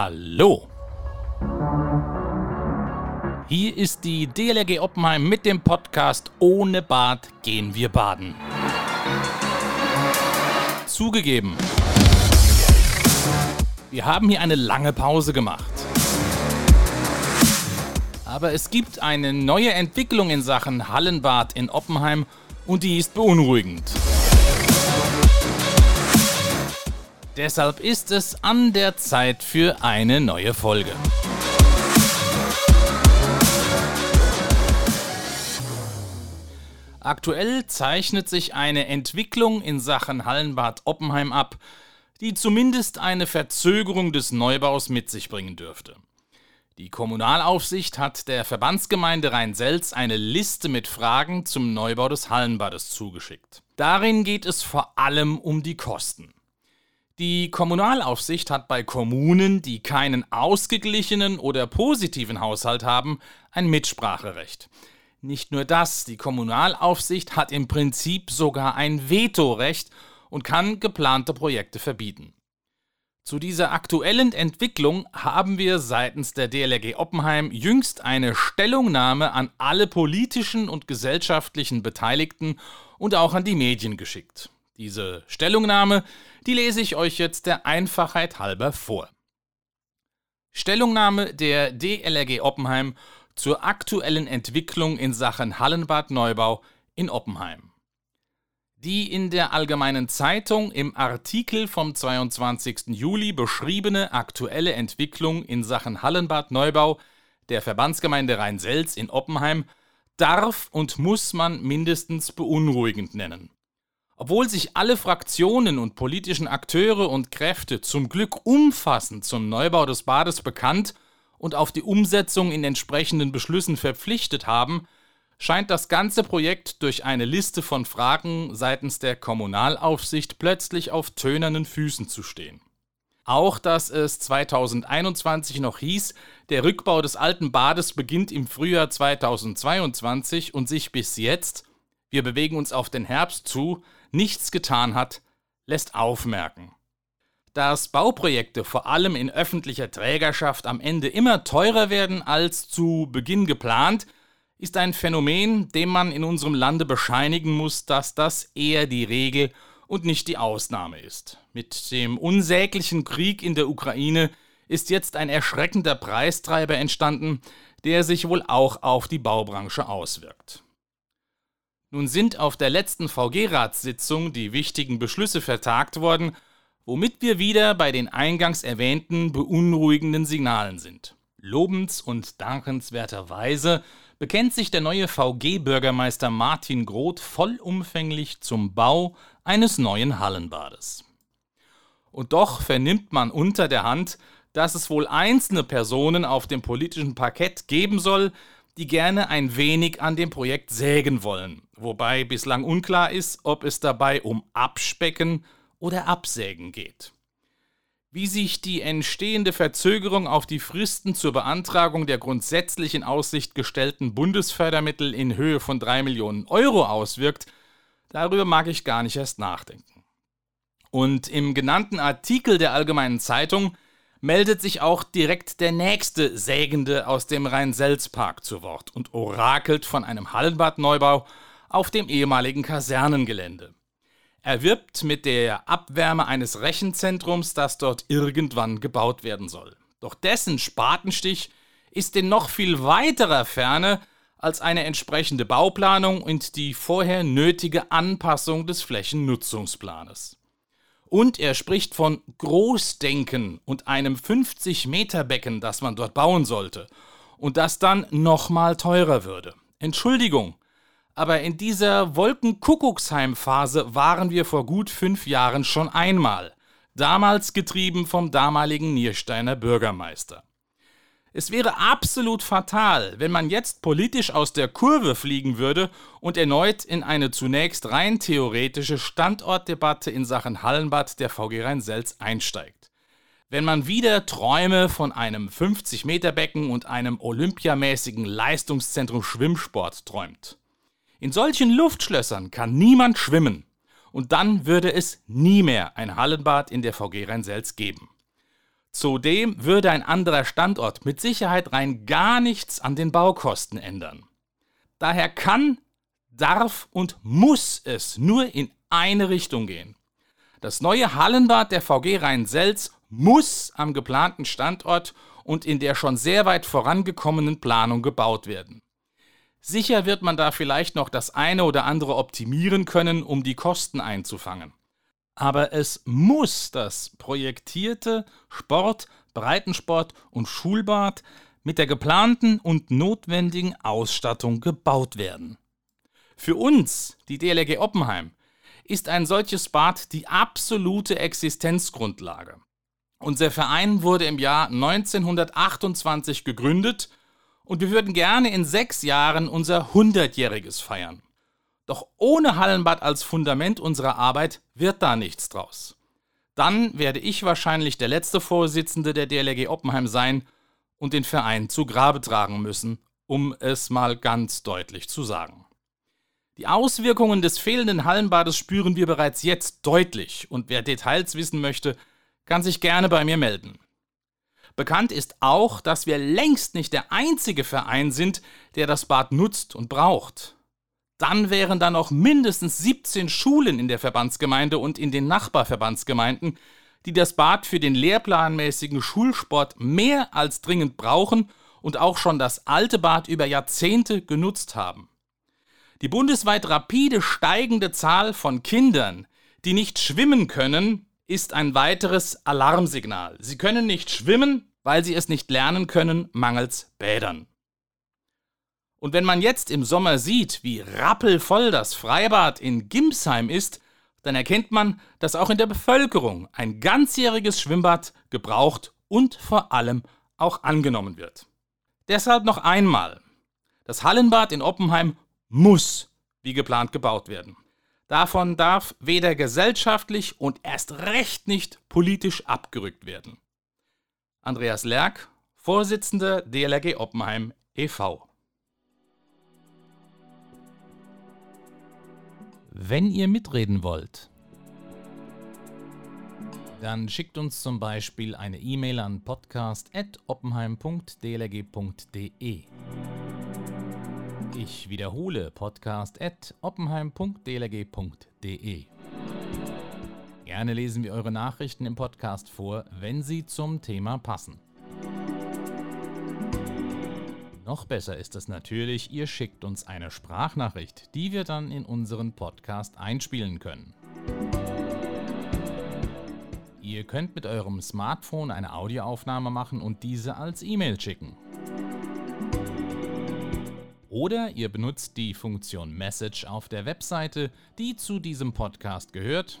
Hallo. Hier ist die DLRG Oppenheim mit dem Podcast Ohne Bad gehen wir baden. Zugegeben, wir haben hier eine lange Pause gemacht. Aber es gibt eine neue Entwicklung in Sachen Hallenbad in Oppenheim und die ist beunruhigend. Deshalb ist es an der Zeit für eine neue Folge. Aktuell zeichnet sich eine Entwicklung in Sachen Hallenbad Oppenheim ab, die zumindest eine Verzögerung des Neubaus mit sich bringen dürfte. Die Kommunalaufsicht hat der Verbandsgemeinde Rhein-Selz eine Liste mit Fragen zum Neubau des Hallenbades zugeschickt. Darin geht es vor allem um die Kosten. Die Kommunalaufsicht hat bei Kommunen, die keinen ausgeglichenen oder positiven Haushalt haben, ein Mitspracherecht. Nicht nur das, die Kommunalaufsicht hat im Prinzip sogar ein Vetorecht und kann geplante Projekte verbieten. Zu dieser aktuellen Entwicklung haben wir seitens der DLRG Oppenheim jüngst eine Stellungnahme an alle politischen und gesellschaftlichen Beteiligten und auch an die Medien geschickt. Diese Stellungnahme, die lese ich euch jetzt der Einfachheit halber vor. Stellungnahme der DLRG Oppenheim zur aktuellen Entwicklung in Sachen Hallenbad Neubau in Oppenheim. Die in der Allgemeinen Zeitung im Artikel vom 22. Juli beschriebene aktuelle Entwicklung in Sachen Hallenbad Neubau der Verbandsgemeinde Rhein-Selz in Oppenheim darf und muss man mindestens beunruhigend nennen. Obwohl sich alle Fraktionen und politischen Akteure und Kräfte zum Glück umfassend zum Neubau des Bades bekannt und auf die Umsetzung in entsprechenden Beschlüssen verpflichtet haben, scheint das ganze Projekt durch eine Liste von Fragen seitens der Kommunalaufsicht plötzlich auf tönernen Füßen zu stehen. Auch dass es 2021 noch hieß, der Rückbau des alten Bades beginnt im Frühjahr 2022 und sich bis jetzt, wir bewegen uns auf den Herbst zu, nichts getan hat, lässt aufmerken. Dass Bauprojekte vor allem in öffentlicher Trägerschaft am Ende immer teurer werden als zu Beginn geplant, ist ein Phänomen, dem man in unserem Lande bescheinigen muss, dass das eher die Regel und nicht die Ausnahme ist. Mit dem unsäglichen Krieg in der Ukraine ist jetzt ein erschreckender Preistreiber entstanden, der sich wohl auch auf die Baubranche auswirkt. Nun sind auf der letzten VG-Ratssitzung die wichtigen Beschlüsse vertagt worden, womit wir wieder bei den eingangs erwähnten beunruhigenden Signalen sind. Lobens- und dankenswerterweise bekennt sich der neue VG-Bürgermeister Martin Groth vollumfänglich zum Bau eines neuen Hallenbades. Und doch vernimmt man unter der Hand, dass es wohl einzelne Personen auf dem politischen Parkett geben soll, die gerne ein wenig an dem Projekt sägen wollen, wobei bislang unklar ist, ob es dabei um Abspecken oder Absägen geht. Wie sich die entstehende Verzögerung auf die Fristen zur Beantragung der grundsätzlich in Aussicht gestellten Bundesfördermittel in Höhe von 3 Millionen Euro auswirkt, darüber mag ich gar nicht erst nachdenken. Und im genannten Artikel der Allgemeinen Zeitung meldet sich auch direkt der nächste Sägende aus dem Rhein-Selz-Park zu Wort und orakelt von einem Hallenbadneubau auf dem ehemaligen Kasernengelände. Er wirbt mit der Abwärme eines Rechenzentrums, das dort irgendwann gebaut werden soll. Doch dessen Spatenstich ist in noch viel weiterer Ferne als eine entsprechende Bauplanung und die vorher nötige Anpassung des Flächennutzungsplanes. Und er spricht von Großdenken und einem 50-Meter-Becken, das man dort bauen sollte und das dann nochmal teurer würde. Entschuldigung, aber in dieser Wolkenkuckucksheim-Phase waren wir vor gut fünf Jahren schon einmal, damals getrieben vom damaligen Niersteiner Bürgermeister. Es wäre absolut fatal, wenn man jetzt politisch aus der Kurve fliegen würde und erneut in eine zunächst rein theoretische Standortdebatte in Sachen Hallenbad der VG Rhein-Selz einsteigt. Wenn man wieder Träume von einem 50-Meter-Becken und einem olympiamäßigen Leistungszentrum Schwimmsport träumt. In solchen Luftschlössern kann niemand schwimmen. Und dann würde es nie mehr ein Hallenbad in der VG Rhein-Selz geben. Zudem würde ein anderer Standort mit Sicherheit rein gar nichts an den Baukosten ändern. Daher kann, darf und muss es nur in eine Richtung gehen. Das neue Hallenbad der VG Rhein-Selz muss am geplanten Standort und in der schon sehr weit vorangekommenen Planung gebaut werden. Sicher wird man da vielleicht noch das eine oder andere optimieren können, um die Kosten einzufangen. Aber es muss das projektierte Sport, Breitensport und Schulbad mit der geplanten und notwendigen Ausstattung gebaut werden. Für uns, die DLRG Oppenheim, ist ein solches Bad die absolute Existenzgrundlage. Unser Verein wurde im Jahr 1928 gegründet und wir würden gerne in sechs Jahren unser 100-jähriges feiern. Doch ohne Hallenbad als Fundament unserer Arbeit wird da nichts draus. Dann werde ich wahrscheinlich der letzte Vorsitzende der DLRG Oppenheim sein und den Verein zu Grabe tragen müssen, um es mal ganz deutlich zu sagen. Die Auswirkungen des fehlenden Hallenbades spüren wir bereits jetzt deutlich und wer Details wissen möchte, kann sich gerne bei mir melden. Bekannt ist auch, dass wir längst nicht der einzige Verein sind, der das Bad nutzt und braucht. Dann wären da noch mindestens 17 Schulen in der Verbandsgemeinde und in den Nachbarverbandsgemeinden, die das Bad für den lehrplanmäßigen Schulsport mehr als dringend brauchen und auch schon das alte Bad über Jahrzehnte genutzt haben. Die bundesweit rapide steigende Zahl von Kindern, die nicht schwimmen können, ist ein weiteres Alarmsignal. Sie können nicht schwimmen, weil sie es nicht lernen können, mangels Bädern. Und wenn man jetzt im Sommer sieht, wie rappelvoll das Freibad in Gimsheim ist, dann erkennt man, dass auch in der Bevölkerung ein ganzjähriges Schwimmbad gebraucht und vor allem auch angenommen wird. Deshalb noch einmal. Das Hallenbad in Oppenheim muss wie geplant gebaut werden. Davon darf weder gesellschaftlich und erst recht nicht politisch abgerückt werden. Andreas Lerck, Vorsitzender DLRG Oppenheim e.V. Wenn ihr mitreden wollt, dann schickt uns zum Beispiel eine E-Mail an podcast.oppenheim.dlrg.de. Ich wiederhole podcast.oppenheim.dlrg.de. Gerne lesen wir eure Nachrichten im Podcast vor, wenn sie zum Thema passen. Noch besser ist es natürlich, ihr schickt uns eine Sprachnachricht, die wir dann in unseren Podcast einspielen können. Ihr könnt mit eurem Smartphone eine Audioaufnahme machen und diese als E-Mail schicken. Oder ihr benutzt die Funktion Message auf der Webseite, die zu diesem Podcast gehört